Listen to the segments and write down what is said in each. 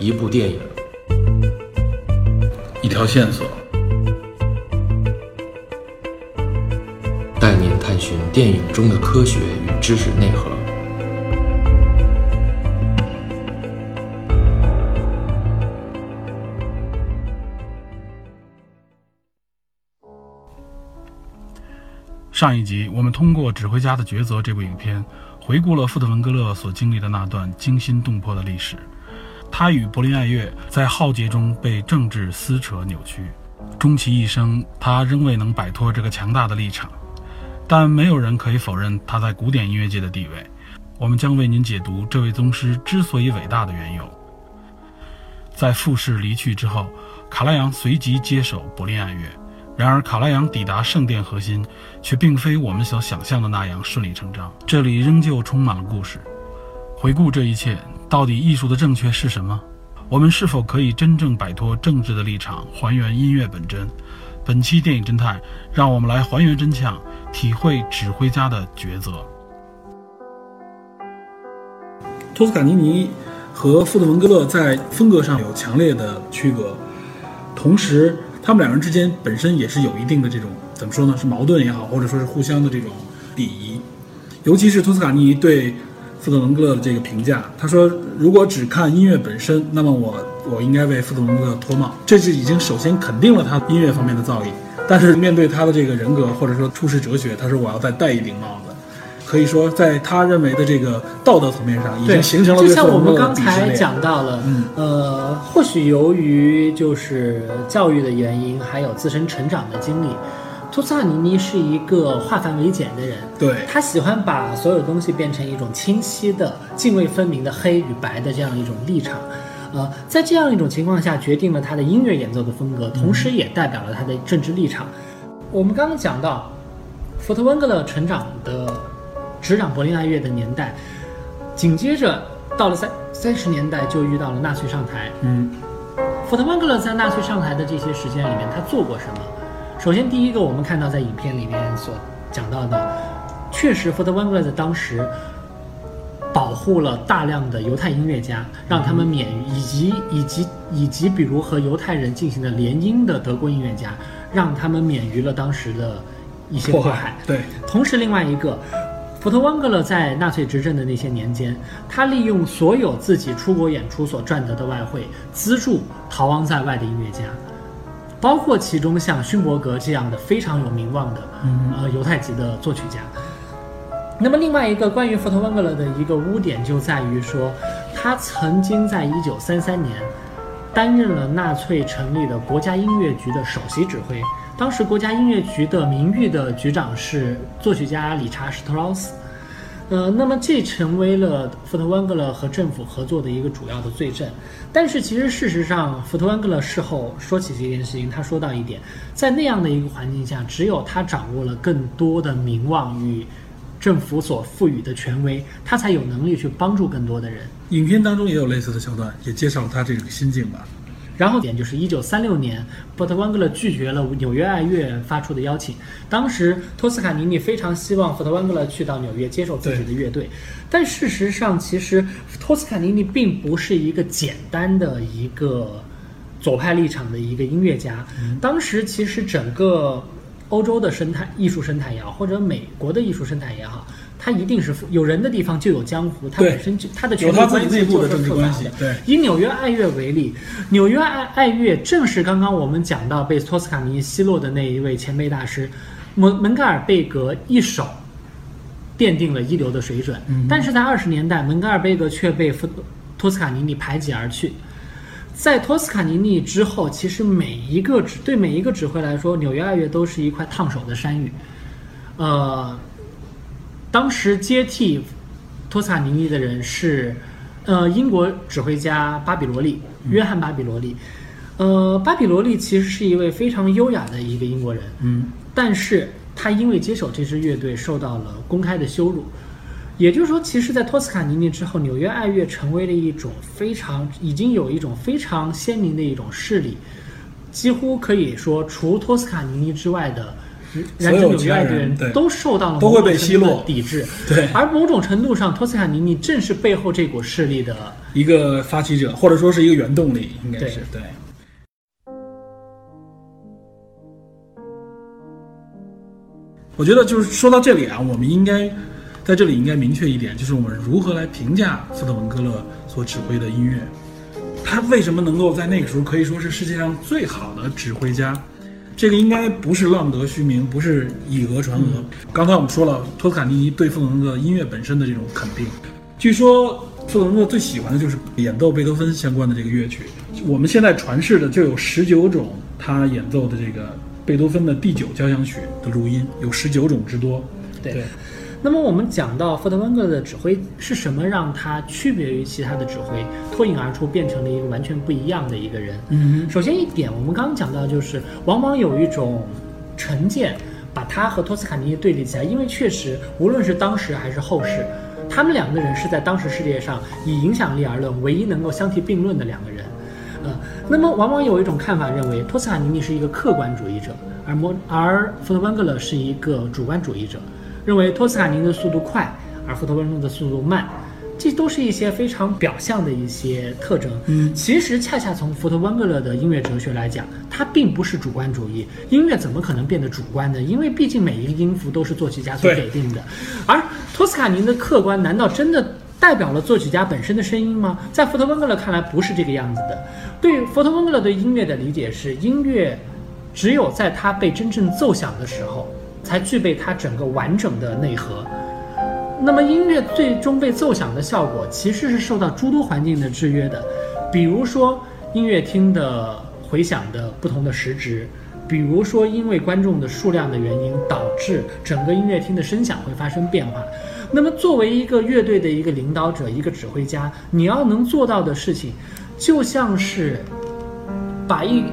一部电影，一条线索，带您探寻电影中的科学与知识内核。上一集，我们通过《指挥家的抉择》这部影片，回顾了富特文格勒所经历的那段惊心动魄的历史。他与柏林爱乐在浩劫中被政治撕扯扭曲，终其一生，他仍未能摆脱这个强大的立场。但没有人可以否认他在古典音乐界的地位。我们将为您解读这位宗师之所以伟大的缘由。在富士离去之后，卡拉扬随即接手柏林爱乐。然而，卡拉扬抵达圣殿核心，却并非我们所想象的那样顺理成章。这里仍旧充满了故事。回顾这一切，到底艺术的正确是什么？我们是否可以真正摆脱政治的立场，还原音乐本真？本期电影侦探，让我们来还原真相，体会指挥家的抉择。托斯卡尼尼和富特文格勒在风格上有强烈的区隔，同时。他们两人之间本身也是有一定的这种怎么说呢？是矛盾也好，或者说是互相的这种鄙夷。尤其是托斯卡尼对富特文格勒的这个评价，他说：“如果只看音乐本身，那么我我应该为富特文格勒脱帽。”这是已经首先肯定了他音乐方面的造诣。但是面对他的这个人格或者说处世哲学，他说：“我要再戴一顶帽子。”可以说，在他认为的这个道德层面上，已经形成了就像我们刚才讲到了，呃，或许由于就是教育的原因，还有自身成长的经历，托斯卡尼尼是一个化繁为简的人。对他喜欢把所有东西变成一种清晰的、泾渭分明的黑与白的这样一种立场。呃，在这样一种情况下，决定了他的音乐演奏的风格，同时也代表了他的政治立场。我们刚刚讲到，福特温格勒成长的。执掌柏林爱乐的年代，紧接着到了三三十年代就遇到了纳粹上台。嗯，福特温格勒在纳粹上台的这些时间里面，他做过什么？首先，第一个我们看到在影片里面所讲到的，确实福特温格勒在当时保护了大量的犹太音乐家，让他们免于以及以及以及比如和犹太人进行的联姻的德国音乐家，让他们免于了当时的一些迫害。对，同时另外一个。福特温格勒在纳粹执政的那些年间，他利用所有自己出国演出所赚得的外汇，资助逃亡在外的音乐家，包括其中像勋伯格这样的非常有名望的呃犹太籍的作曲家。那么另外一个关于福特温格勒的一个污点就在于说，他曾经在一九三三年担任了纳粹成立的国家音乐局的首席指挥。当时国家音乐局的名誉的局长是作曲家理查·施特劳斯，呃，那么这成为了福特温格勒和政府合作的一个主要的罪证。但是其实事实上，福特温格勒事后说起这件事情，他说到一点，在那样的一个环境下，只有他掌握了更多的名望与政府所赋予的权威，他才有能力去帮助更多的人。影片当中也有类似的桥段，也介绍了他这个心境吧。然后点就是一九三六年，波特温格勒拒绝了纽约爱乐发出的邀请。当时托斯卡尼尼非常希望福特温格勒去到纽约接受自己的乐队，但事实上，其实托斯卡尼尼并不是一个简单的一个左派立场的一个音乐家。当时其实整个欧洲的生态艺术生态也好，或者美国的艺术生态也好。它一定是有人的地方就有江湖，它本身就它的权力关系就是复杂的。对，以纽约爱乐为例，纽约爱爱乐正是刚刚我们讲到被托斯卡尼奚落的那一位前辈大师门门盖尔贝格一手奠定了一流的水准。但是在二十年代，门盖尔贝格却被托斯卡尼尼排挤而去。在托斯卡尼尼之后，其实每一个指对每一个指挥来说，纽约爱乐都是一块烫手的山芋。呃。当时接替托斯卡尼尼的人是，呃，英国指挥家巴比罗利，约翰巴比罗利。呃，巴比罗利其实是一位非常优雅的一个英国人，嗯，但是他因为接手这支乐队受到了公开的羞辱。也就是说，其实，在托斯卡尼尼之后，纽约爱乐成为了一种非常已经有一种非常鲜明的一种势力，几乎可以说，除托斯卡尼尼之外的。燃所有纽约爱的人对都受到了都会被奚落抵制。对而某种程度上，托斯卡尼尼正是背后这股势力的一个发起者，或者说是一个原动力，应该是对。我觉得就是说到这里啊，我们应该在这里应该明确一点，就是我们如何来评价斯特文格勒所指挥的音乐，他为什么能够在那个时候可以说是世界上最好的指挥家？这个应该不是浪得虚名，不是以讹传讹。刚才我们说了，托斯卡尼尼对弗洛伦格音乐本身的这种肯定。据说弗洛伦格最喜欢的就是演奏贝多芬相关的这个乐曲。我们现在传世的就有十九种他演奏的这个贝多芬的第九交响曲的录音，有十九种之多。对。那么我们讲到福特温格的指挥是什么让他区别于其他的指挥，脱颖而出，变成了一个完全不一样的一个人？嗯首先一点，我们刚刚讲到，就是往往有一种成见，把他和托斯卡尼尼对立起来，因为确实无论是当时还是后世，他们两个人是在当时世界上以影响力而论唯一能够相提并论的两个人。呃，那么往往有一种看法认为，托斯卡尼尼是一个客观主义者，而摩而福特温格勒是一个主观主义者。认为托斯卡尼的速度快，而福特温格的速度慢，这都是一些非常表象的一些特征。嗯，其实恰恰从福特温格勒的音乐哲学来讲，它并不是主观主义。音乐怎么可能变得主观呢？因为毕竟每一个音符都是作曲家所给定的。而托斯卡尼的客观，难道真的代表了作曲家本身的声音吗？在福特温格勒看来，不是这个样子的。对福特温格勒对音乐的理解是，音乐只有在它被真正奏响的时候。才具备它整个完整的内核。那么音乐最终被奏响的效果，其实是受到诸多环境的制约的，比如说音乐厅的回响的不同的时值，比如说因为观众的数量的原因，导致整个音乐厅的声响会发生变化。那么作为一个乐队的一个领导者、一个指挥家，你要能做到的事情，就像是把一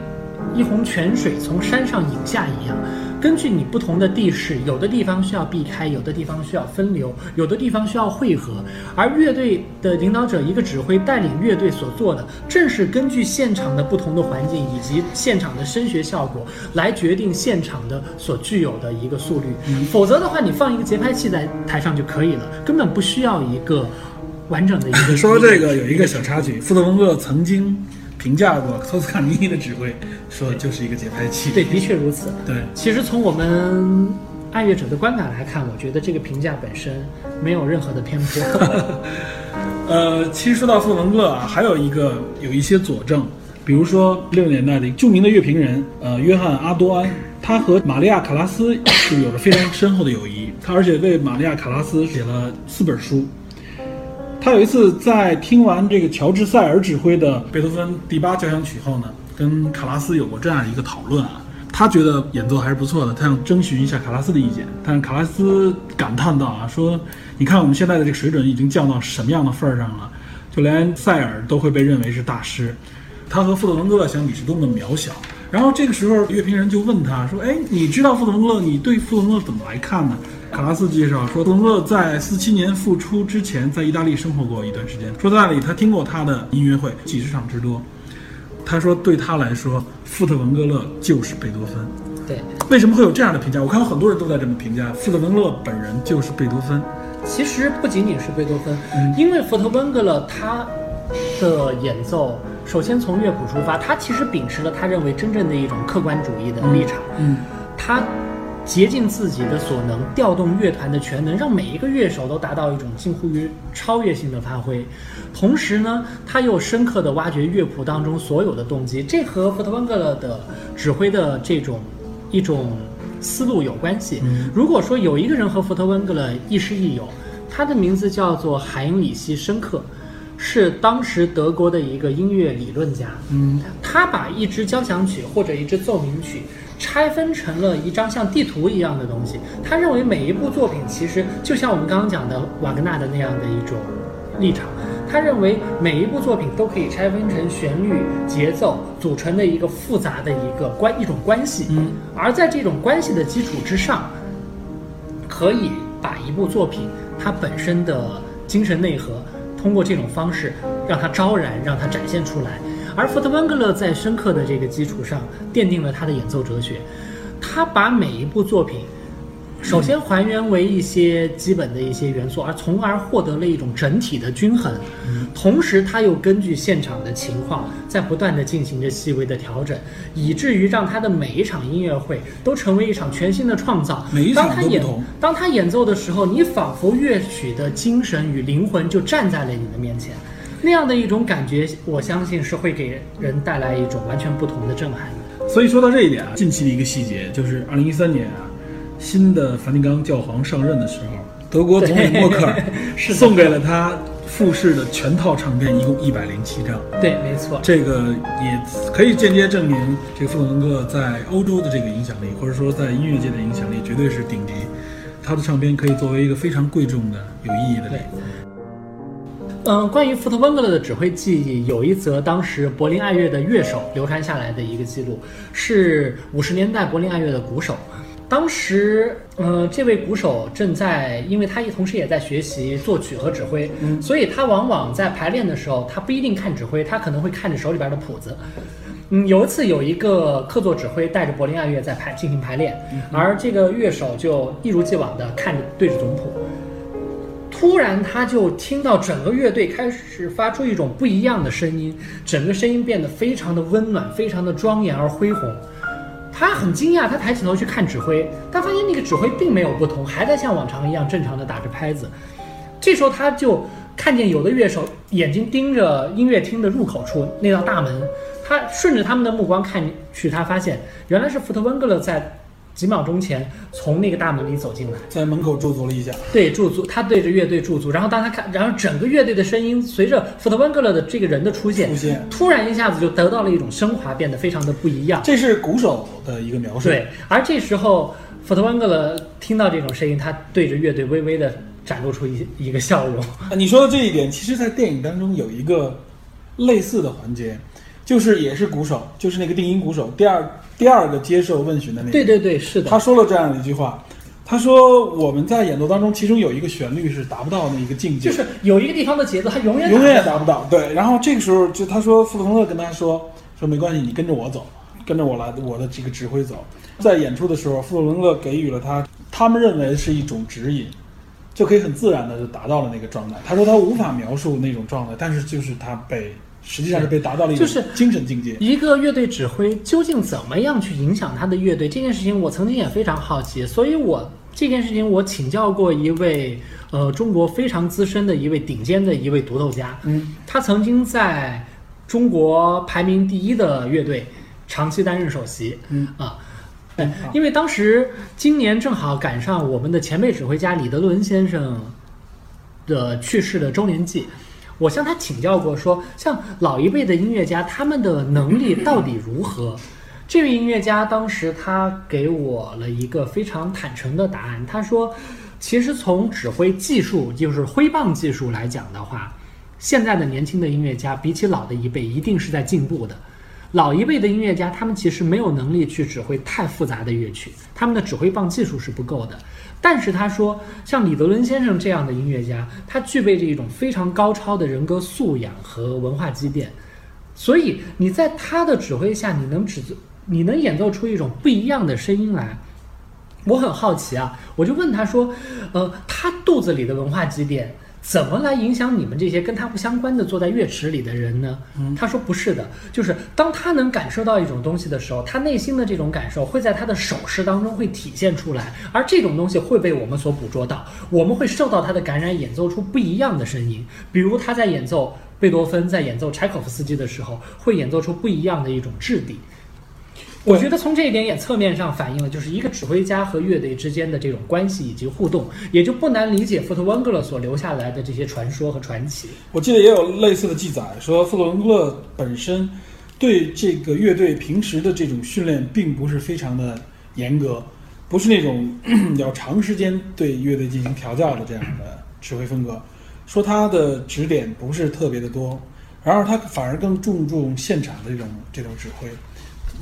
一泓泉水从山上引下一样。根据你不同的地势，有的地方需要避开，有的地方需要分流，有的地方需要汇合。而乐队的领导者，一个指挥带领乐队所做的，正是根据现场的不同的环境以及现场的声学效果，来决定现场的所具有的一个速率。否则的话，你放一个节拍器在台上就可以了，根本不需要一个完整的一个。说这个有一个小插曲，富特文格曾经。评价过托斯卡尼尼的指挥，说就是一个节拍器。对，的确如此。对，其实从我们爱乐者的观感来看，我觉得这个评价本身没有任何的偏颇。呃，其实说到富文格啊，还有一个有一些佐证，比如说六十年代的著名的乐评人，呃，约翰阿多安，他和玛利亚卡拉斯是有着非常深厚的友谊，他而且为玛利亚卡拉斯写了四本书。他有一次在听完这个乔治塞尔指挥的贝多芬第八交响曲后呢，跟卡拉斯有过这样一个讨论啊。他觉得演奏还是不错的，他想征询一下卡拉斯的意见。但卡拉斯感叹道啊，说你看我们现在的这个水准已经降到什么样的份儿上了，就连塞尔都会被认为是大师，他和富特文格勒相比是多么渺小。然后这个时候乐评人就问他说：“哎，你知道富特文格勒？你对富特文勒怎么来看呢？”卡拉斯介绍说，文勒在四七年复出之前，在意大利生活过一段时间。说在那里，他听过他的音乐会几十场之多。他说，对他来说，富特文格勒就是贝多芬。对，为什么会有这样的评价？我看到很多人都在这么评价，富特文格勒本人就是贝多芬。其实不仅仅是贝多芬，因为福特温格勒他的演奏，首先从乐谱出发，他其实秉持了他认为真正的一种客观主义的立场。嗯，他。竭尽自己的所能，调动乐团的全能，让每一个乐手都达到一种近乎于超越性的发挥。同时呢，他又深刻地挖掘乐谱当中所有的动机，这和福特温格勒的指挥的这种一种思路有关系。如果说有一个人和福特温格勒亦师亦友，他的名字叫做海因里希·申克，是当时德国的一个音乐理论家。嗯，他把一支交响曲或者一支奏鸣曲。拆分成了一张像地图一样的东西。他认为每一部作品其实就像我们刚刚讲的瓦格纳的那样的一种立场。他认为每一部作品都可以拆分成旋律、节奏组成的一个复杂的一个关一种关系。嗯，而在这种关系的基础之上，可以把一部作品它本身的精神内核通过这种方式让它昭然，让它展现出来。而福特温格勒在深刻的这个基础上奠定了他的演奏哲学，他把每一部作品。首先还原为一些基本的一些元素，而从而获得了一种整体的均衡。同时，他又根据现场的情况，在不断的进行着细微的调整，以至于让他的每一场音乐会都成为一场全新的创造。每一场当他演都不同当他演奏的时候，你仿佛乐曲的精神与灵魂就站在了你的面前，那样的一种感觉，我相信是会给人带来一种完全不同的震撼的。所以说到这一点啊，近期的一个细节就是二零一三年啊，新的梵蒂冈教皇上任的时候，德国总理默克尔 是送给了他富士的全套唱片，一共一百零七张。对，没错。这个也可以间接证明，这个富特文格在欧洲的这个影响力，或者说在音乐界的影响力，绝对是顶级。他的唱片可以作为一个非常贵重的、有意义的礼物。嗯，关于福特温格勒的指挥技艺，有一则当时柏林爱乐的乐手流传下来的一个记录，是五十年代柏林爱乐的鼓手。当时，呃，这位鼓手正在，因为他也同时也在学习作曲和指挥，嗯所以他往往在排练的时候，他不一定看指挥，他可能会看着手里边的谱子。嗯，有一次有一个客座指挥带着柏林爱乐在排进行排练，而这个乐手就一如既往的看着对着总谱，突然他就听到整个乐队开始发出一种不一样的声音，整个声音变得非常的温暖，非常的庄严而恢宏。他很惊讶，他抬起头去看指挥，但发现那个指挥并没有不同，还在像往常一样正常的打着拍子。这时候他就看见有的乐手眼睛盯着音乐厅的入口处那道大门，他顺着他们的目光看去，他发现原来是福特温格勒在几秒钟前从那个大门里走进来。在门口驻足了一下，对驻足，他对着乐队驻足，然后当他看，然后整个乐队的声音随着福特温格勒的这个人的出现，出现突然一下子就得到了一种升华，变得非常的不一样。这是鼓手的一个描述。对，而这时候福特温格勒听到这种声音，他对着乐队微微的展露出一一个笑容。啊，你说的这一点，其实，在电影当中有一个类似的环节，就是也是鼓手，就是那个定音鼓手，第二第二个接受问询的那个。对对对，是的，他说了这样的一句话，他说我们在演奏当中，其中有一个旋律是达不到那一个境界，就是有一个地方的节奏，他永远永远也达不到。对，然后这个时候就他说富特蒙特跟他说说没关系，你跟着我走，跟着我来我的这个指挥走。在演出的时候，富特蒙特给予了他他们认为是一种指引，就可以很自然的就达到了那个状态。他说他无法描述那种状态，但是就是他被实际上是被达到了一种就是精神境界。一个乐队指挥究竟怎么样去影响他的乐队这件事情，我曾经也非常好奇，所以我这件事情我请教过一位呃中国非常资深的一位顶尖的一位独奏家，嗯，他曾经在中国排名第一的乐队长期担任首席，嗯。啊。对，因为当时今年正好赶上我们的前辈指挥家李德伦先生的去世的周年祭，我向他请教过说，像老一辈的音乐家，他们的能力到底如何？这位音乐家当时他给我了一个非常坦诚的答案，他说，其实从指挥技术，就是挥棒技术来讲的话，现在的年轻的音乐家比起老的一辈一定是在进步的。老一辈的音乐家，他们其实没有能力去指挥太复杂的乐曲，他们的指挥棒技术是不够的。但是他说，像李德伦先生这样的音乐家，他具备着一种非常高超的人格素养和文化积淀，所以你在他的指挥下，你能指你能演奏出一种不一样的声音来。我很好奇啊，我就问他说，呃，他肚子里的文化积淀。怎么来影响你们这些跟他不相关的坐在乐池里的人呢？他说不是的，就是当他能感受到一种东西的时候，他内心的这种感受会在他的手势当中会体现出来，而这种东西会被我们所捕捉到，我们会受到他的感染，演奏出不一样的声音。比如他在演奏贝多芬，在演奏柴可夫斯基的时候，会演奏出不一样的一种质地。我觉得从这一点也侧面上反映了，就是一个指挥家和乐队之间的这种关系以及互动，也就不难理解福特温格勒所留下来的这些传说和传奇。我记得也有类似的记载，说富特温格勒本身对这个乐队平时的这种训练并不是非常的严格，不是那种 要长时间对乐队进行调教的这样的指挥风格。说他的指点不是特别的多，然而他反而更注重现场的这种这种指挥。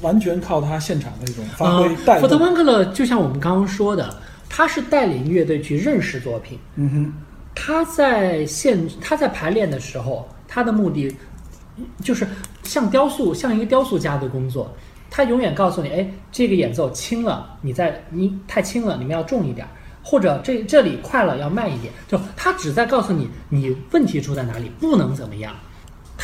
完全靠他现场的一种发挥带呃。福特温格勒就像我们刚刚说的，他是带领乐队去认识作品。嗯哼，他在现他在排练的时候，他的目的就是像雕塑，像一个雕塑家的工作。他永远告诉你，哎，这个演奏轻了，你在你太轻了，你们要重一点儿，或者这这里快了要慢一点，就他只在告诉你你问题出在哪里，不能怎么样。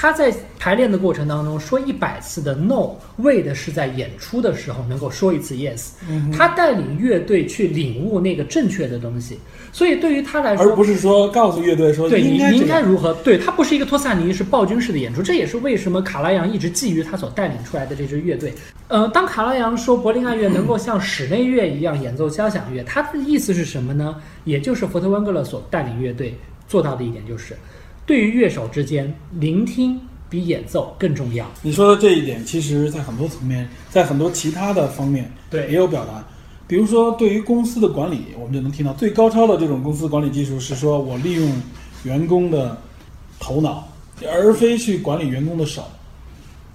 他在排练的过程当中说一百次的 no，为的是在演出的时候能够说一次 yes。他带领乐队去领悟那个正确的东西，所以对于他来说，而不是说告诉乐队说对你你应应该这样该如何？对他不是一个托萨尼是暴君式的演出，这也是为什么卡拉扬一直觊觎他所带领出来的这支乐队。呃，当卡拉扬说柏林爱乐能够像室内乐一样演奏交响乐，他的意思是什么呢？也就是福特温格勒所带领乐队做到的一点，就是对于乐手之间，聆听比演奏更重要。你说的这一点，其实在很多层面，在很多其他的方面，对也有表达。比如说，对于公司的管理，我们就能听到最高超的这种公司管理技术是说我利用员工的头脑，而非去管理员工的手。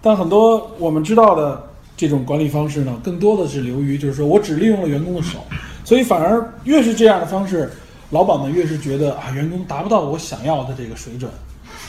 但很多我们知道的这种管理方式呢，更多的是流于就是说我只利用了员工的手，所以反而越是这样的方式，老板们越是觉得啊，员工达不到我想要的这个水准。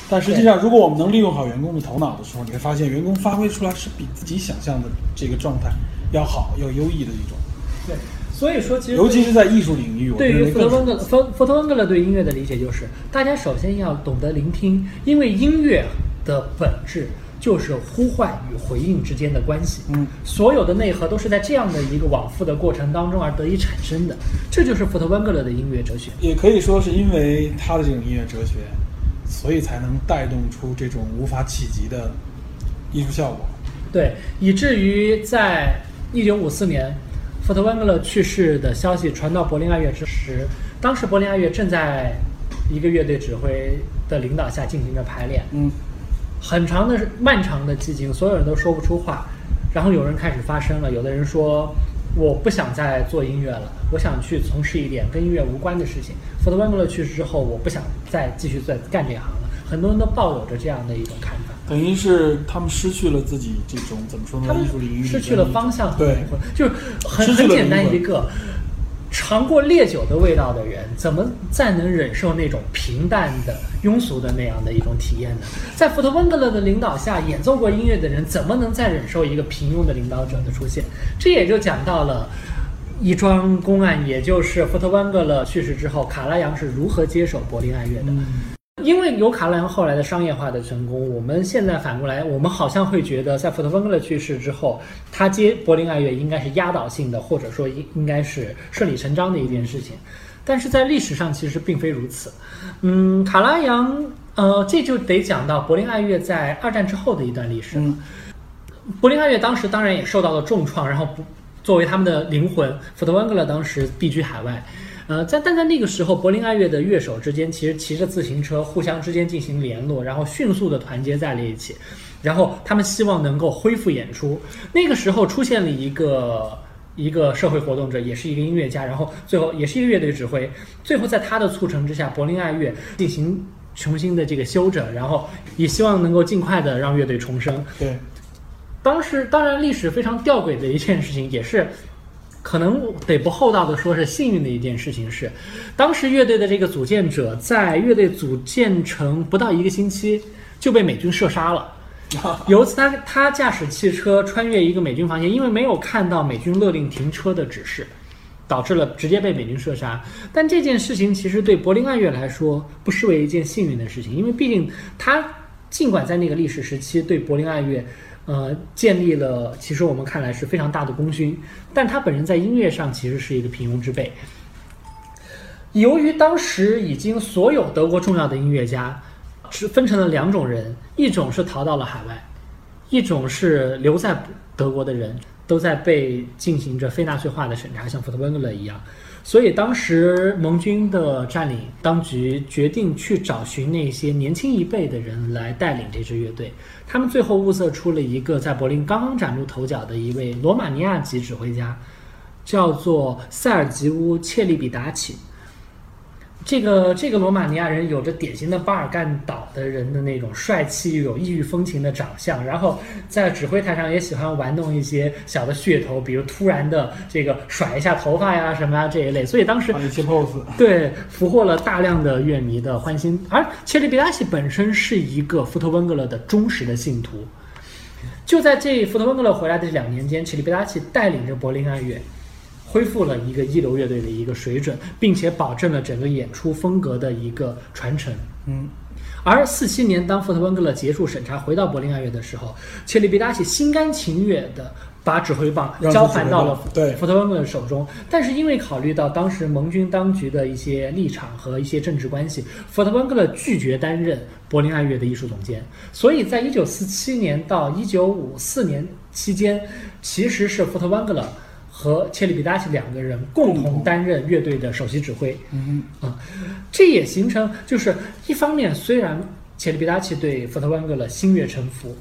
但实际上，如果我们能利用好员工的头脑的时候，你会发现员工发挥出来是比自己想象的这个状态要好、要优异的一种，对，所以说其实尤其是在艺术领域，我对于认为更是福特温格勒，福福特温格勒对音乐的理解就是，大家首先要懂得聆听，因为音乐的本质就是呼唤与回应之间的关系。嗯，所有的内核都是在这样的一个往复的过程当中而得以产生的，这就是福特温格勒的音乐哲学。也可以说是因为他的这种音乐哲学，所以才能带动出这种无法企及的艺术效果。对，以至于在一九五四年，福特温格勒去世的消息传到柏林爱乐之时，当时柏林爱乐正在一个乐队指挥的领导下进行着排练，嗯，很长的、漫长的寂静，所有人都说不出话。然后有人开始发声了，有的人说：“我不想再做音乐了，我想去从事一点跟音乐无关的事情。”福特温格勒去世之后，我不想再继续再干这行了。很多人都抱有着这样的一种看法。等于是他们失去了自己这种怎么说呢他？们艺术领域失去了方向和对灵魂，就是很很简单一个。尝过烈酒的味道的人，怎么再能忍受那种平淡的、庸俗的那样的一种体验呢？在福特温格勒的领导下演奏过音乐的人，怎么能再忍受一个平庸的领导者的出现？这也就讲到了一桩公案，也就是福特温格勒去世之后，卡拉扬是如何接手柏林爱乐的。因为有卡拉扬后来的商业化的成功，我们现在反过来，我们好像会觉得，在福特温格勒去世之后，他接柏林爱乐应该是压倒性的，或者说应应该是顺理成章的一件事情。但是在历史上其实并非如此。嗯，卡拉扬，呃，这就得讲到柏林爱乐在二战之后的一段历史了。嗯柏林爱乐当时当然也受到了重创，然后不作为他们的灵魂，福特温格勒当时避居海外。呃，在但在那个时候，柏林爱乐的乐手之间其实骑着自行车互相之间进行联络，然后迅速的团结在了一起，然后他们希望能够恢复演出。那个时候出现了一个一个社会活动者，也是一个音乐家，然后最后也是一个乐队指挥。最后在他的促成之下，柏林爱乐进行重新的这个修整，然后也希望能够尽快的让乐队重生。对，当时当然历史非常吊诡的一件事情，也是可能得不厚道的说是幸运的一件事情是，当时乐队的这个组建者在乐队组建成不到一个星期就被美军射杀了。有一次他他驾驶汽车穿越一个美军防线，因为没有看到美军勒令停车的指示，导致了直接被美军射杀。但这件事情其实对柏林爱乐来说不失为一件幸运的事情，因为毕竟他尽管在那个历史时期对柏林爱乐。呃，建立了其实我们看来是非常大的功勋，但他本人在音乐上其实是一个平庸之辈。由于当时已经所有德国重要的音乐家是分成了两种人，一种是逃到了海外，一种是留在德国的人，都在被进行着非纳粹化的审查，像福特温格勒一样。所以当时盟军的占领当局决定去找寻那些年轻一辈的人来带领这支乐队。他们最后物色出了一个在柏林刚刚崭露头角的一位罗马尼亚籍指挥家，叫做塞尔吉乌切利比达奇。这个这个罗马尼亚人有着典型的巴尔干岛的人的那种帅气又有异域风情的长相，然后在指挥台上也喜欢玩弄一些小的噱头，比如突然的这个甩一下头发呀什么呀这一类。所以当时一些 pose，对，俘获了大量的乐迷的欢心。而切利比达西本身是一个福特温格勒的忠实的信徒。就在这福特温格勒回来的这两年间，切里贝拉奇带领着柏林爱乐。恢复了一个一流乐队的一个水准，并且保证了整个演出风格的一个传承。嗯，而四七年当福特温格勒结束审查回到柏林爱乐的时候，切利比达奇心甘情愿的把指挥棒交还到了对福特温格勒手中。但是因为考虑到当时盟军当局的一些立场和一些政治关系，福特温格勒拒绝担任柏林爱乐的艺术总监。所以在一九四七年到一九五四年期间，其实是福特温格勒。和切里比达奇两个人共同担任乐队的首席指挥，嗯啊，这也形成就是一方面，虽然切里比达奇对福特温格勒心悦诚服，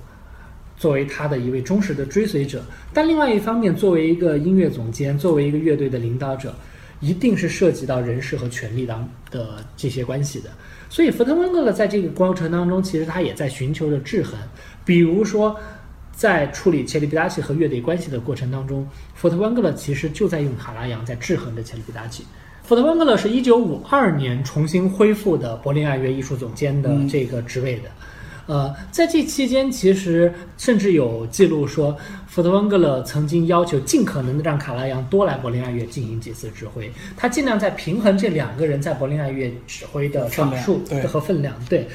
作为他的一位忠实的追随者，但另外一方面，作为一个音乐总监，作为一个乐队的领导者，一定是涉及到人事和权力当的这些关系的。所以，福特温格勒在这个过程当中，其实他也在寻求着制衡，比如说。在处理切利比达奇和乐队关系的过程当中，福特温格勒其实就在用卡拉扬在制衡着切利比达奇。福特温格勒是一九五二年重新恢复的柏林爱乐艺术总监的这个职位的。呃，在这期间，其实甚至有记录说，福特温格勒曾经要求尽可能的让卡拉扬多来柏林爱乐进行几次指挥，他尽量在平衡这两个人在柏林爱乐指挥的场数和分量。对。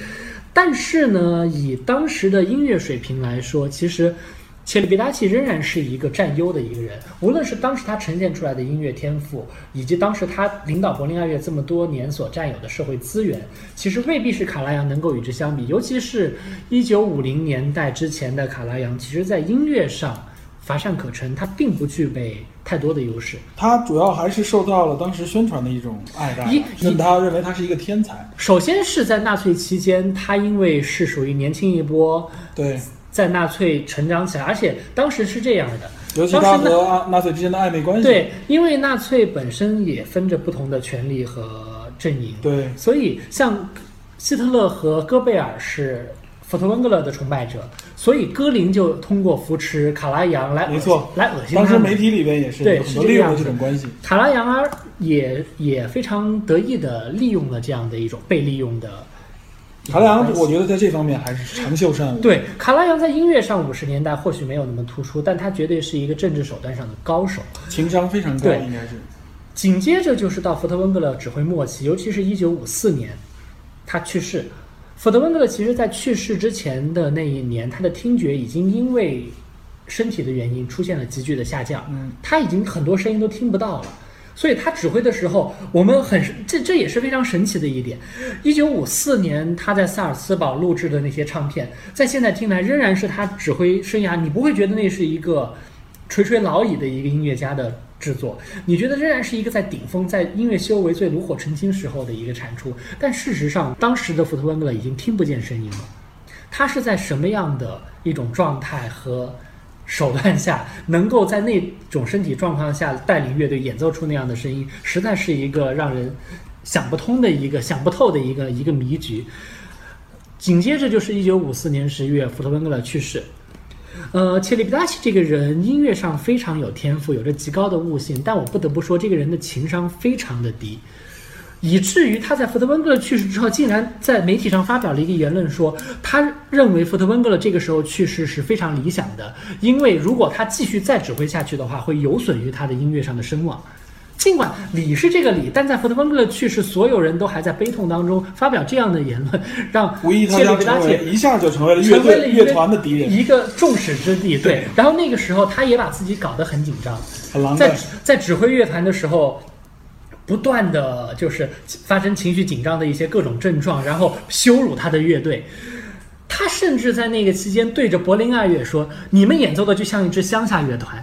但是呢，以当时的音乐水平来说，其实切利比达奇仍然是一个占优的一个人。无论是当时他呈现出来的音乐天赋，以及当时他领导柏林爱乐这么多年所占有的社会资源，其实未必是卡拉扬能够与之相比。尤其是一九五零年代之前的卡拉扬，其实在音乐上乏善可陈，他并不具备太多的优势。他主要还是受到了当时宣传的一种爱戴一，让他认为他是一个天才。首先是在纳粹期间，他因为是属于年轻一波，对，在纳粹成长起来，而且当时是这样的，尤其他和纳纳粹之间的暧昧关系。对，因为纳粹本身也分着不同的权力和阵营，对，所以像希特勒和戈贝尔是福特温格勒的崇拜者，所以戈林就通过扶持卡拉扬来恶心没错来恶心当时媒体里边也是对有很多利用了这种关系。卡拉扬啊也也非常得意的利用了这样的一种被利用的卡拉扬我觉得在这方面还是长袖善舞。对卡拉扬在音乐上五十年代或许没有那么突出，但他绝对是一个政治手段上的高手。情商非常高，对应该是。紧接着就是到福特温格勒指挥末期，尤其是一九五四年，他去世。福德温格勒其实在去世之前的那一年，他的听觉已经因为身体的原因出现了急剧的下降，嗯，他已经很多声音都听不到了。所以他指挥的时候，我们很这这也是非常神奇的一点。一九五四年他在萨尔茨堡录制的那些唱片，在现在听来仍然是他指挥生涯，你不会觉得那是一个垂垂老矣的一个音乐家的制作，你觉得仍然是一个在顶峰、在音乐修为最炉火纯青时候的一个产出。但事实上，当时的福特温格勒已经听不见声音了。他是在什么样的一种状态和手段下，能够在那种身体状况下带领乐队演奏出那样的声音，实在是一个让人想不通的一个、想不透的一个一个迷局。紧接着就是一九五四年十月，福特温格勒去世。呃，切利比达西这个人音乐上非常有天赋，有着极高的悟性，但我不得不说，这个人的情商非常的低，以至于他在福特温格勒去世之后，竟然在媒体上发表了一个言论说，他认为福特温格勒这个时候去世是非常理想的，因为如果他继续再指挥下去的话，会有损于他的音乐上的声望。尽管理是这个理，但在福特温格勒去世，所有人都还在悲痛当中发表这样的言论，让切里将成比达奇为一下就成为了乐乐团的敌人，一个众矢之的。对，然后那个时候他也把自己搞得很紧张，在很狼狈。在指挥乐团的时候，不断的就是发生情绪紧张的一些各种症状，然后羞辱他的乐队。他甚至在那个期间对着柏林爱乐说：“你们演奏的就像一支乡下乐团。”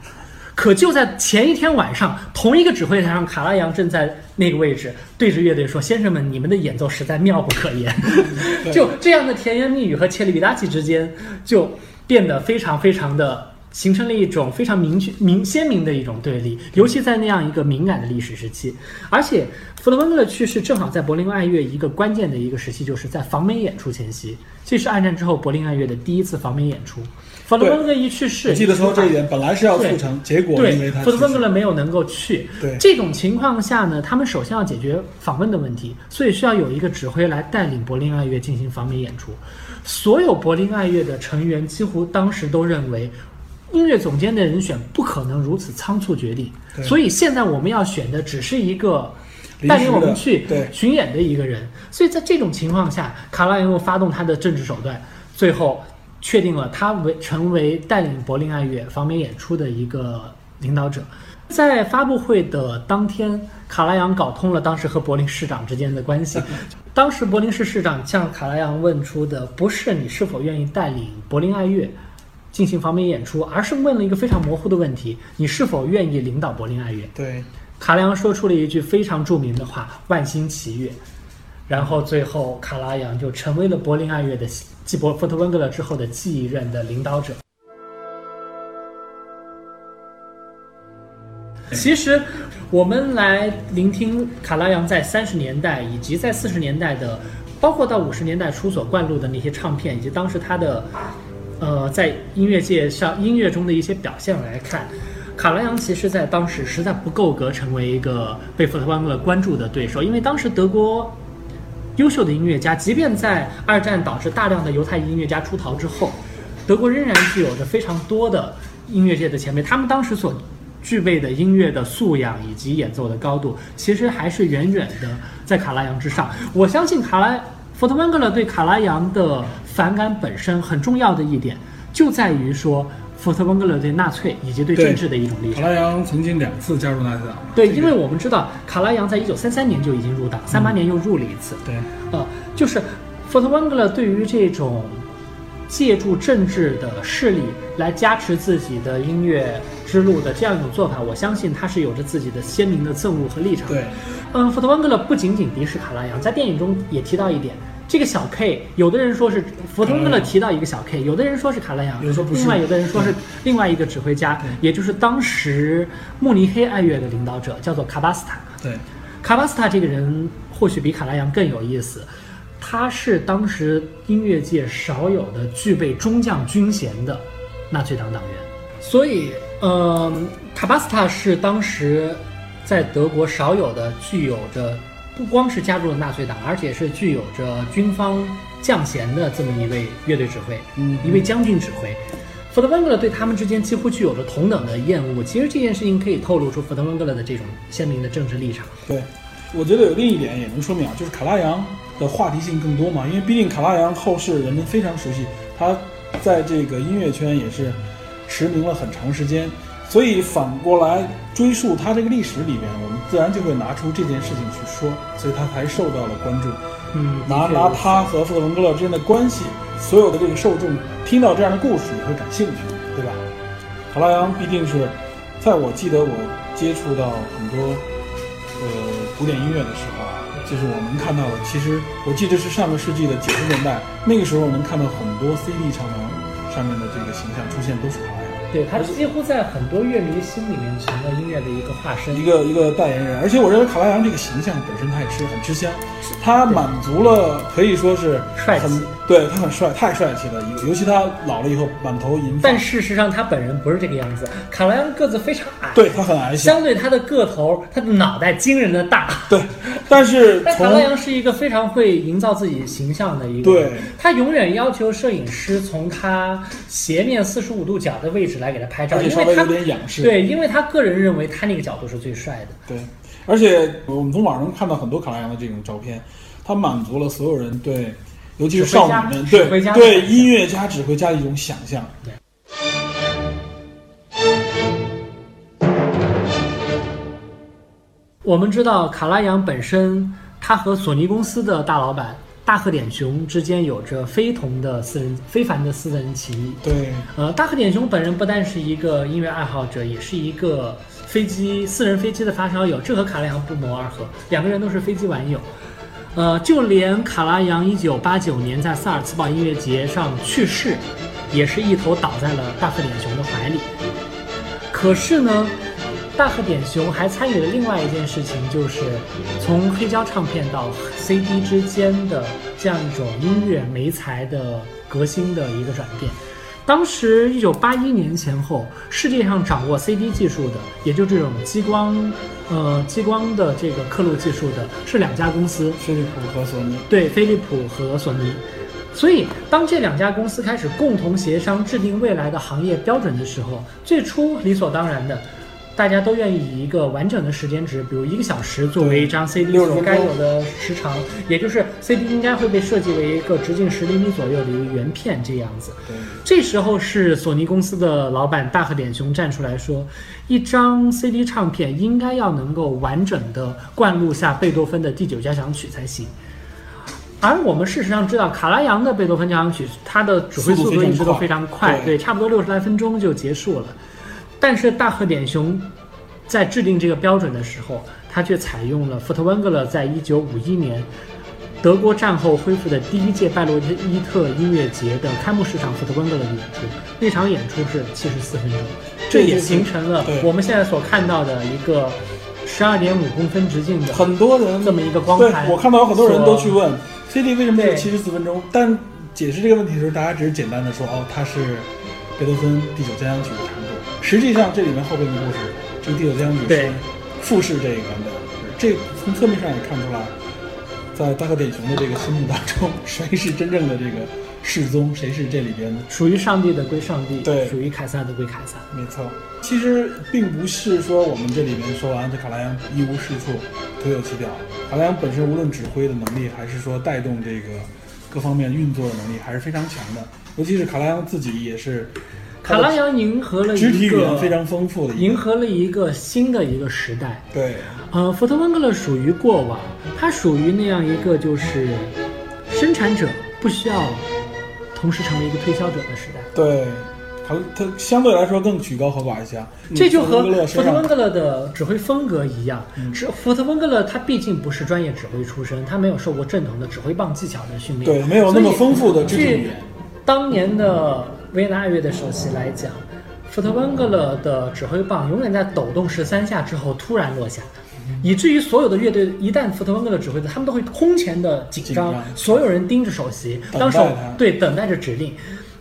可就在前一天晚上，同一个指挥台上，卡拉扬正在那个位置对着乐队说：“先生们，你们的演奏实在妙不可言。”就这样的甜言蜜语和切里比达奇之间就变得非常非常的形成了一种非常明确、明鲜明的一种对立，尤其在那样一个敏感的历史时期。而且，弗洛温格勒去世正好在柏林爱乐一个关键的一个时期，就是在访美演出前夕，这是二战之后柏林爱乐的第一次访美演出。福特温格勒一去世，我记得说这一点本来是要促成，结果因为他福特温格勒没有能够去。对这种情况下呢，他们首先要解决访问的问题，所以需要有一个指挥来带领柏林爱乐进行访美演出。所有柏林爱乐的成员几乎当时都认为，音乐总监的人选不可能如此仓促决定，对所以现在我们要选的只是一个带领我们去巡演的一个人。所以在这种情况下，卡拉扬又发动他的政治手段，最后确定了他为成为带领柏林爱乐访美演出的一个领导者。在发布会的当天，卡拉扬搞通了当时和柏林市长之间的关系。当时柏林市市长向卡拉扬问出的不是你是否愿意带领柏林爱乐进行访美演出，而是问了一个非常模糊的问题：你是否愿意领导柏林爱乐？对卡拉扬说出了一句非常著名的话：“万星齐悦。”然后最后卡拉扬就成为了柏林爱乐的继伯福特温格勒之后的继任的领导者。其实，我们来聆听卡拉扬在三十年代以及在四十年代的，包括到五十年代初所灌录的那些唱片，以及当时他的，呃，在音乐界上音乐中的一些表现来看，卡拉扬其实在当时实在不够格成为一个被福特温格勒关注的对手，因为当时德国优秀的音乐家，即便在二战导致大量的犹太音乐家出逃之后，德国仍然具有着非常多的音乐界的前辈，他们当时所具备的音乐的素养以及演奏的高度，其实还是远远的在卡拉扬之上。我相信卡拉福特温格勒对卡拉扬的反感本身很重要的一点，就在于说福特温格勒对纳粹以及对政治的一种立场。卡拉扬曾经两次加入纳粹党，对，因为我们知道卡拉扬在一九三三年就已经入党，三八年又入了一次。对呃，就是福特温格勒对于这种借助政治的势力来加持自己的音乐之路的这样一种做法，我相信他是有着自己的鲜明的憎恶和立场的。对嗯，福特温格勒不仅仅敌视卡拉扬，在电影中也提到一点，这个小 K，有的人说是福特温格勒提到一个小 K，有的人说是卡拉扬，另外有的人说是另外一个指挥家，也就是当时慕尼黑爱乐的领导者，叫做卡巴斯塔。对。卡巴斯塔这个人或许比卡拉扬更有意思，他是当时音乐界少有的具备中将军衔的纳粹党党员，所以，呃，卡巴斯塔是当时在德国少有的具有着不光是加入了纳粹党，而且是具有着军方将衔的这么一位乐队指挥，嗯一位将军指挥。福特温格勒对他们之间几乎具有着同等的厌恶。其实这件事情可以透露出福特温格勒的这种鲜明的政治立场。对，我觉得有另一点也能说明啊，就是卡拉扬的话题性更多嘛，因为毕竟卡拉扬后世人们非常熟悉，他在这个音乐圈也是驰名了很长时间，所以反过来追溯他这个历史里边，我们自然就会拿出这件事情去说，所以他才受到了关注。嗯，拿拿他和福特文格勒之间的关系，所有的这个受众听到这样的故事也会感兴趣，对吧？卡拉扬毕竟是，在我记得我接触到很多呃古典音乐的时候啊，就是我能看到的，其实我记得是上个世纪的九十年代，那个时候能看到很多 CD 唱片上面的这个形象出现都是卡拉扬。对他几乎在很多乐迷心里面成了音乐的一个化身。一个一个代言人，而且我认为卡拉扬这个形象本身他也吃很吃香，他满足了可以说是帅气很对他很帅，太帅气了。尤尤其他老了以后满头银发但，事实上，他本人不是这个样子。卡拉扬个子非常矮，对他很矮小，相对他的个头，他的脑袋惊人的大。对，但是 但卡从拉扬是一个非常会营造自己形象的一个人，对他永远要求摄影师从他斜面四十五度角的位置来给他拍照，而且稍微有因为他点仰视，对，因为他个人认为他那个角度是最帅的。对，而且我们从网上能看到很多卡拉扬的这种照片，他满足了所有人对，尤其是少女们对对音乐家、指挥家的一种想象。我们知道卡拉扬本身，他和索尼公司的大老板大贺典雄之间有着非同的私人非凡的私人情谊。对，呃，大贺典雄本人不但是一个音乐爱好者，也是一个飞机私人飞机的发烧友，这和卡拉扬不谋而合，两个人都是飞机玩友。呃，就连卡拉扬一九八九年在萨尔茨堡音乐节上去世，也是一头倒在了大和典熊的怀里。可是呢，大和典熊还参与了另外一件事情，就是从黑胶唱片到 CD 之间的这样一种音乐媒材的革新的一个转变。当时一九八一年前后，世界上掌握 CD 技术的，也就这种激光，呃，激光的这个刻录技术的，是两家公司，飞利浦和索尼。对，飞利浦和索尼。所以，当这两家公司开始共同协商制定未来的行业标准的时候，最初理所当然的，大家都愿意以一个完整的时间值，比如一个小时作为一张 CD 60分钟所该有的时长，也就是 CD 应该会被设计为一个直径十厘米左右的一个圆片这样子。对，这时候是索尼公司的老板大和典雄站出来说，一张 CD 唱片应该要能够完整的灌录下贝多芬的第九交响曲才行。而我们事实上知道，卡拉扬的贝多芬交响曲，它的指挥速度一直都非常快，对对，差不多六十来分钟就结束了。但是大和典雄在制定这个标准的时候，他却采用了福特温格勒在一九五一年德国战后恢复的第一届拜洛伊特音乐节的开幕式上福特温格勒的演出。那场演出是七十四分钟，这也形成了我们现在所看到的一个十二点五公分直径的很多人这么一个光对盘。我看到有很多人都去问 CD 为什么是对七十四分钟，但解释这个问题的时候，大家只是简单的说哦，它是贝多芬第九交响曲的长度。实际上这里面后边的故事，这个第九将军是对复试这一版本。这从侧面上也看出来，在大和典雄的这个心目当中，谁是真正的这个世宗，谁是这里边的属于上帝的归上帝，对属于凯撒的归凯撒。没错，其实并不是说我们这里面说完这卡拉扬一无是处，徒有其表。卡拉扬本身无论指挥的能力，还是说带动这个各方面运作的能力，还是非常强的。尤其是卡拉扬自己也是，卡拉扬迎合了肢体一个语言非常丰富的，迎合了一个新的一个时代。对呃，福特温格勒属于过往，他属于那样一个就是生产者不需要同时成为一个推销者的时代。对，他他相对来说更曲高和寡一些。这就和嗯福特温格勒的指挥风格一样，嗯是福特温格勒他毕竟不是专业指挥出身，他没有受过正统的指挥棒技巧的训练，对没有那么丰富的肢体语言。当年的维也纳爱乐的首席来讲，福特温格勒的指挥棒永远在抖动十三下之后突然落下，以至于所有的乐队一旦福特温格勒指挥的，他们都会空前的紧张，所有人盯着首席，当手对等待着指令。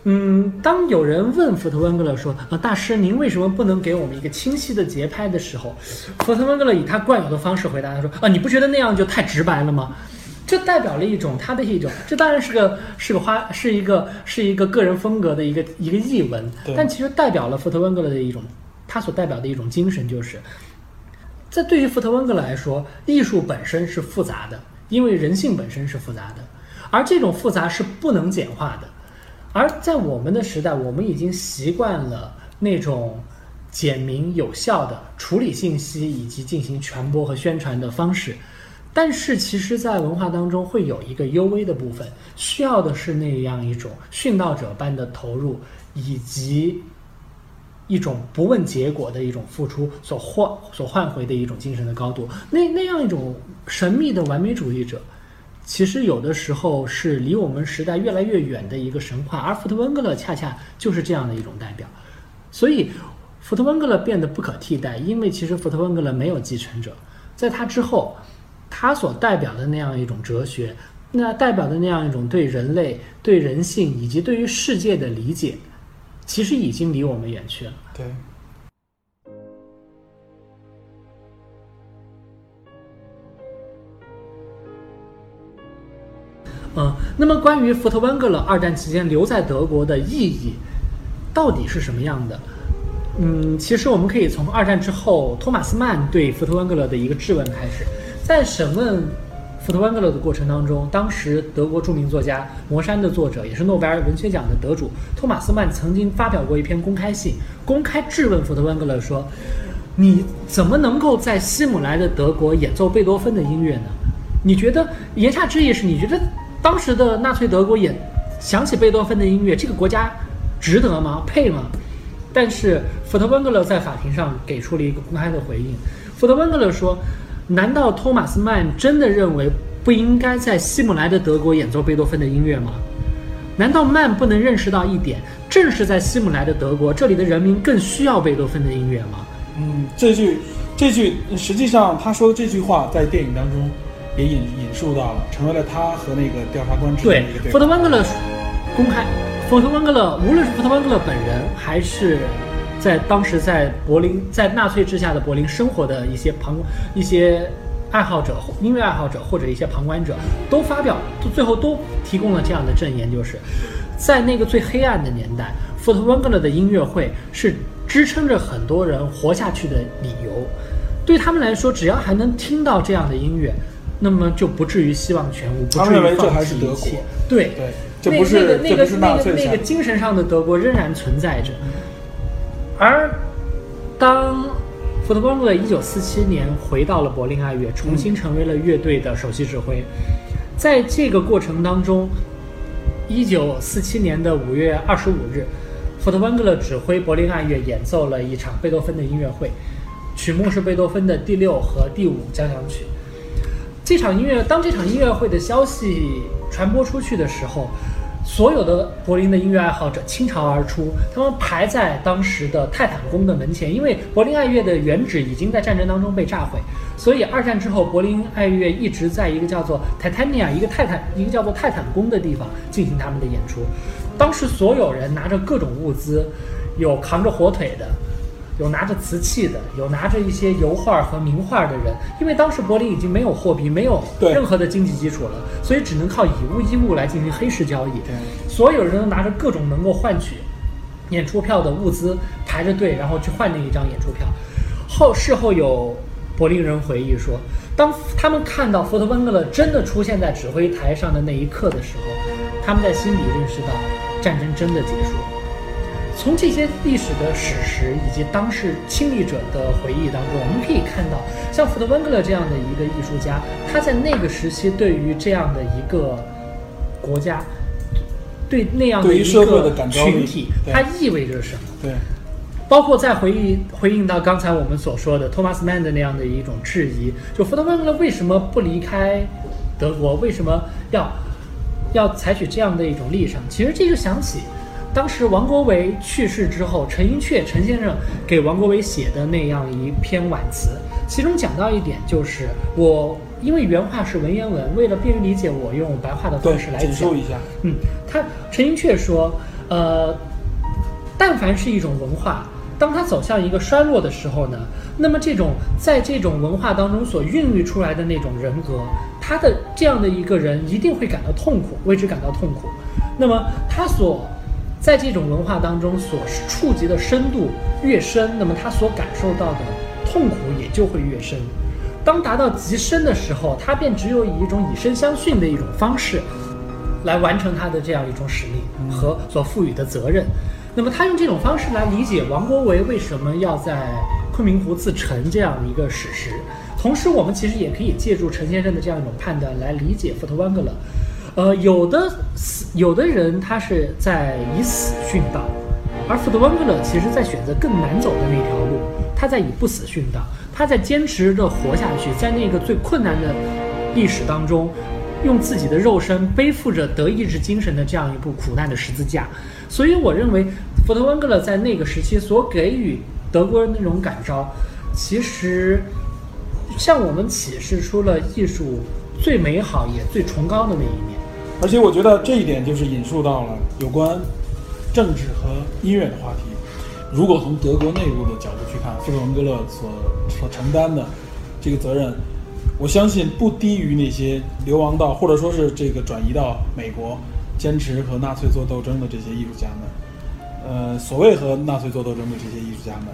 嗯，当有人问福特温格勒说：“啊，大师，您为什么不能给我们一个清晰的节拍的时候？”福特温格勒以他惯有的方式回答他说：“啊，你不觉得那样就太直白了吗？”这代表了一种他的一种，这当然是个是个花，是一个是一个个人风格的一个一个译文，但其实代表了福特温格勒的一种，他所代表的一种精神，就是在对于福特温格勒来说，艺术本身是复杂的，因为人性本身是复杂的，而这种复杂是不能简化的。而在我们的时代，我们已经习惯了那种简明有效的处理信息以及进行传播和宣传的方式。但是，其实，在文化当中会有一个幽微的部分，需要的是那样一种殉道者般的投入，以及一种不问结果的一种付出所换所换回的一种精神的高度。那那样一种神秘的完美主义者，其实有的时候是离我们时代越来越远的一个神话，而福特温格勒恰恰就是这样的一种代表。所以，福特温格勒变得不可替代，因为其实福特温格勒没有继承者，在他之后，他所代表的那样一种哲学，那代表的那样一种对人类、对人性以及对于世界的理解，其实已经离我们远去了。对。嗯，那么关于福特温格勒二战期间留在德国的意义，到底是什么样的？嗯，其实我们可以从二战之后托马斯曼对福特温格勒的一个质问开始。在审问福特温格勒的过程当中，当时德国著名作家《魔山》的作者，也是诺贝尔文学奖的得主托马斯曼曾经发表过一篇公开信，公开质问福特温格勒说：“你怎么能够在希姆莱的德国演奏贝多芬的音乐呢？你觉得言下之意是你觉得当时的纳粹德国演想起贝多芬的音乐，这个国家值得吗？配吗？但是福特温格勒在法庭上给出了一个公开的回应。福特温格勒说：“难道托马斯曼真的认为不应该在希姆莱的德国演奏贝多芬的音乐吗？难道曼不能认识到一点，正是在希姆莱的德国，这里的人民更需要贝多芬的音乐吗？嗯，这句这句实际上他说的这句话在电影当中也引引述到了，成为了他和那个调查官之间对的一个，对福话。特温格勒公开，福特温格勒无论是福特温格勒本人，还是在当时在柏林在纳粹之下的柏林生活的一些旁一些爱好者、音乐爱好者或者一些旁观者，都发表都最后都提供了这样的证言，就是在那个最黑暗的年代，福特温格勒的音乐会是支撑着很多人活下去的理由。对他们来说，只要还能听到这样的音乐，那么就不至于希望全无，不至于他们认为这放还是德国弃一切。对，对，这那不是那个那个那个那个精神上的德国仍然存在着。而当福特邦格一九四七年回到了柏林爱乐，重新成为了乐队的首席指挥，在这个过程当中，一九四七年的五月二十五日，福特温格勒指挥柏林爱乐演奏了一场贝多芬的音乐会，曲目是贝多芬的第六和第五交响曲。这场音乐，当这场音乐会的消息传播出去的时候，所有的柏林的音乐爱好者倾巢而出，他们排在当时的泰坦宫的门前，因为柏林爱乐的原址已经在战争当中被炸毁，所以二战之后，柏林爱乐一直在一个叫做泰坦尼亚一个泰坦一个叫做泰坦宫的地方进行他们的演出。当时所有人拿着各种物资，有扛着火腿的，有拿着瓷器的，有拿着一些油画和名画的人，因为当时柏林已经没有货币，没有任何的经济基础了，所以只能靠以物易物来进行黑市交易。所有人都拿着各种能够换取演出票的物资，排着队，然后去换那一张演出票。后事后有柏林人回忆说，当他们看到福特温格勒真的出现在指挥台上的那一刻的时候，他们在心里认识到战争真的结束了。从这些历史的史实以及当时亲历者的回忆当中，我们可以看到，像福特温格勒这样的一个艺术家，他在那个时期对于这样的一个国家，对那样的一个群体，对它意味着什么？对，包括在回忆回应到刚才我们所说的托马斯曼的那样的一种质疑，就福特温格勒为什么不离开德国？为什么要要采取这样的一种立场？其实这就想起当时王国维去世之后，陈寅恪陈先生给王国维写的那样一篇挽词，其中讲到一点就是我。因为原话是文言文，为了便于理解，我用白话的方式来讲简述。一下。嗯，他陈寅恪说，呃，但凡是一种文化，当它走向一个衰落的时候呢，那么这种在这种文化当中所孕育出来的那种人格，他的这样的一个人一定会感到痛苦，为之感到痛苦。那么他所在这种文化当中所触及的深度越深，那么他所感受到的痛苦也就会越深。当达到极深的时候，他便只有以一种以身相殉的一种方式，来完成他的这样一种使命和所赋予的责任。那么他用这种方式来理解王国维为什么要在昆明湖自沉这样一个史实。同时，我们其实也可以借助陈先生的这样一种判断来理解福特温格勒。呃，有的死有的人他是在以死殉道，而福特温格勒其实在选择更难走的那条路，他在以不死殉道，他在坚持着活下去，在那个最困难的历史当中，用自己的肉身背负着德意志精神的这样一部苦难的十字架。所以，我认为福特温格勒在那个时期所给予德国人那种感召，其实向我们启示出了艺术最美好也最崇高的那一面。而且我觉得这一点就是引述到了有关政治和音乐的话题。如果从德国内部的角度去看，富特文格勒所所承担的这个责任，我相信不低于那些流亡到或者说是这个转移到美国，坚持和纳粹做斗争的这些艺术家们。呃，所谓和纳粹做斗争的这些艺术家们，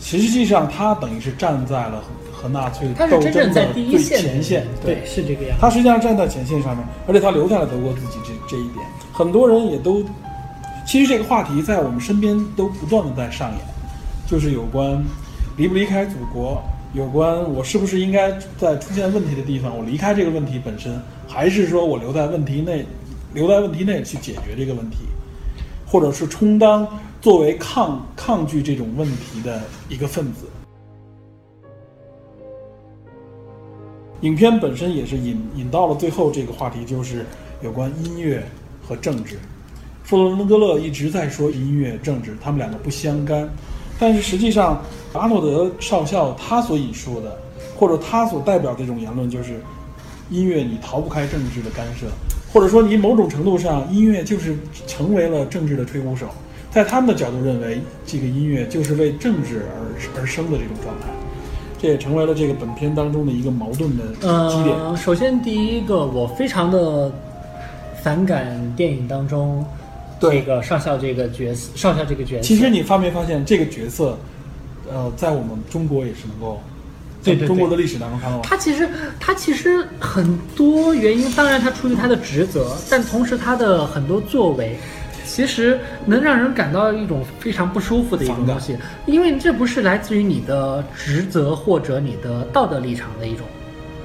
实际上他等于是站在了和纳粹斗争的最前线，对，是这个样子。他实际上站在前线上面，而且他留下了德国自己这这一点。很多人也都，其实这个话题在我们身边都不断的在上演，就是有关离不离开祖国，有关我是不是应该在出现问题的地方，我离开这个问题本身，还是说我留在问题内，留在问题内去解决这个问题，或者是充当作为抗抗拒这种问题的一个分子。影片本身也是引引到了最后这个话题，就是有关音乐和政治。弗洛伦格勒一直在说音乐、政治，他们两个不相干。但是实际上，阿诺德少校他所引述的，或者他所代表这种言论，就是音乐你逃不开政治的干涉，或者说你某种程度上，音乐就是成为了政治的吹鼓手。在他们的角度认为，这个音乐就是为政治而而生的这种状态，这也成为了这个本片当中的一个矛盾的基点。呃，首先第一个，我非常的反感电影当中对这个上校这个角色，上校这个角色。其实你发没发现，这个角色，呃，在我们中国也是能够，在中国的历史当中看到？他其实他其实很多原因，当然他出于他的职责，但同时他的很多作为，其实能让人感到一种非常不舒服的一种东西，因为这不是来自于你的职责或者你的道德立场的一种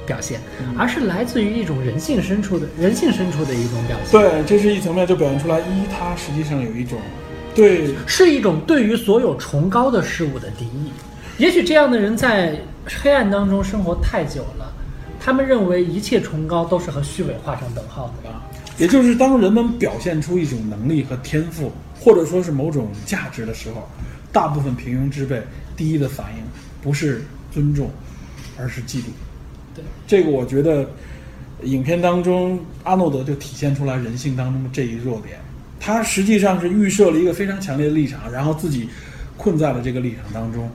表现，嗯而是来自于一种人性深处的人性深处的一种表现。对，这是一层面，就表现出来一，他实际上有一种对是一种对于所有崇高的事物的敌意。也许这样的人在黑暗当中生活太久了，他们认为一切崇高都是和虚伪画上等号的。啊，也就是当人们表现出一种能力和天赋，或者说是某种价值的时候，大部分平庸之辈第一的反应不是尊重，而是嫉妒。对，这个我觉得影片当中阿诺德就体现出来人性当中的这一弱点。他实际上是预设了一个非常强烈的立场，然后自己困在了这个立场当中，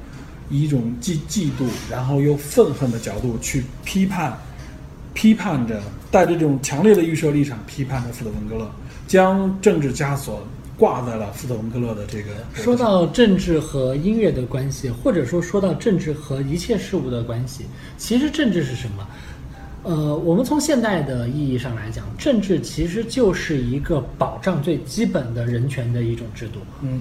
以一种既嫉妒然后又愤恨的角度去批判，批判着带着这种强烈的预设立场批判着富德文格勒，将政治枷锁挂在了富德文格勒的这个。说到政治和音乐的关系，或者说说到政治和一切事物的关系，其实政治是什么？呃，我们从现代的意义上来讲，政治其实就是一个保障最基本的人权的一种制度。嗯，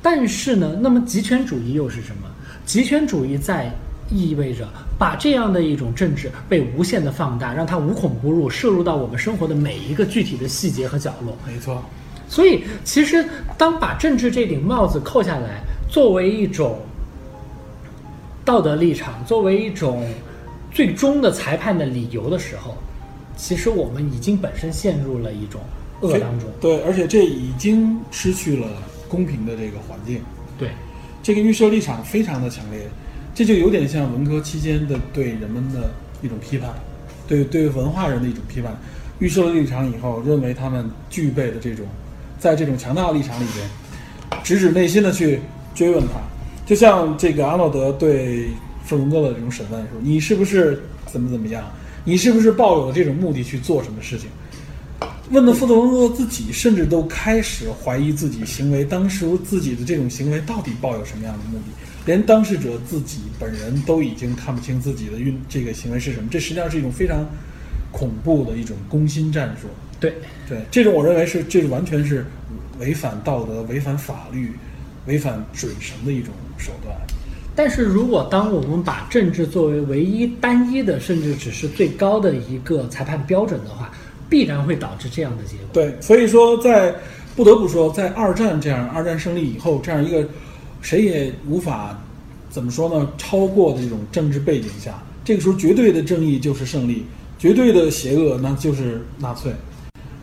但是呢，那么极权主义又是什么？极权主义在意味着把这样的一种政治被无限的放大，让它无孔不入，摄入到我们生活的每一个具体的细节和角落。没错，所以，其实当把政治这顶帽子扣下来，作为一种道德立场，作为一种最终的裁判的理由的时候，其实我们已经本身陷入了一种恶当中。对，而且这已经失去了公平的这个环境。对，这个预设立场非常的强烈，这就有点像文革期间的对人们的一种批判，对对文化人的一种批判。预设了立场以后，认为他们具备的这种，在这种强大的立场里边，直指内心的去追问他，就像这个阿诺德对弗伦格的这种审问说：“你是不是怎么怎么样？你是不是抱有这种目的去做什么事情？”问的富德文格自己甚至都开始怀疑自己行为，当时自己的这种行为到底抱有什么样的目的？连当事者自己本人都已经看不清自己的运这个行为是什么，这实际上是一种非常恐怖的一种攻心战术。对，对，这种我认为是这是完全是违反道德、违反法律、违反准绳的一种手段。但是如果当我们把政治作为唯一单一的，甚至只是最高的一个裁判标准的话，必然会导致这样的结果。对，所以说在不得不说，在二战这样二战胜利以后这样一个谁也无法怎么说呢超过的这种政治背景下，这个时候绝对的正义就是胜利，绝对的邪恶那就是纳粹，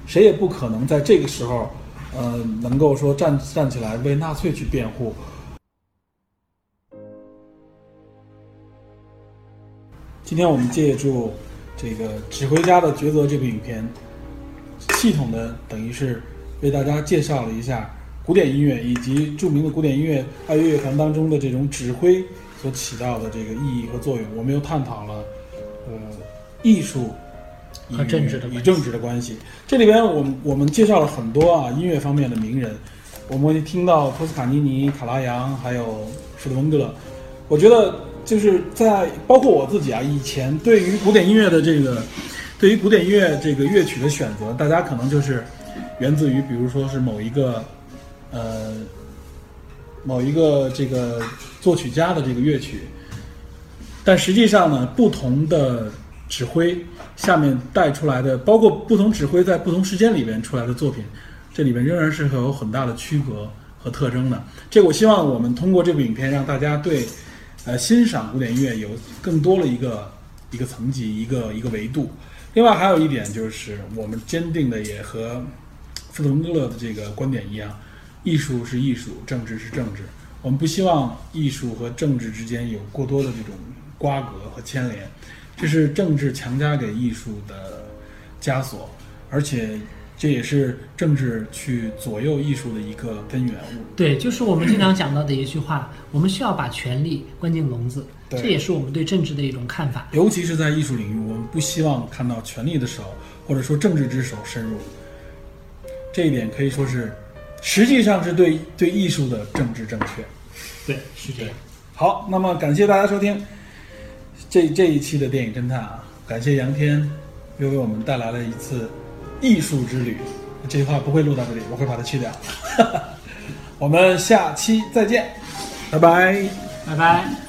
谁也不可能在这个时候，呃，能够说站站起来为纳粹去辩护。今天我们借助这个《指挥家的抉择》这部影片，系统的等于是为大家介绍了一下古典音乐以及著名的古典音乐爱乐乐团当中的这种指挥所起到的这个意义和作用。我们又探讨了呃艺术与和政治的与政治的关系。这里边我们我们介绍了很多啊音乐方面的名人，我们会听到托斯卡尼尼、卡拉扬，还有施特温格勒。我觉得就是在包括我自己啊，以前对于古典音乐的这个，对于古典音乐这个乐曲的选择，大家可能就是源自于，比如说是某一个呃某一个这个作曲家的这个乐曲，但实际上呢，不同的指挥下面带出来的，包括不同指挥在不同时间里边出来的作品，这里边仍然是会有很大的区隔和特征的。这个我希望我们通过这部影片让大家对呃欣赏古典音乐有更多的一个一个层级，一个一个维度。另外还有一点就是，我们坚定的也和富特文格勒的这个观点一样，艺术是艺术，政治是政治。我们不希望艺术和政治之间有过多的这种瓜葛和牵连，这是政治强加给艺术的枷锁，而且这也是政治去左右艺术的一个根源物。对，就是我们经常讲到的一句话：我们需要把权力关进笼子，这也是我们对政治的一种看法。尤其是在艺术领域，我们不希望看到权力的手或者说政治之手深入。这一点可以说是，实际上是对对艺术的政治正确。对，是这样。好，那么感谢大家收听这这一期的电影侦探啊，感谢杨天又为我们带来了一次艺术之旅。这句话不会录到这里，我会把它去掉。我们下期再见，拜拜。拜拜。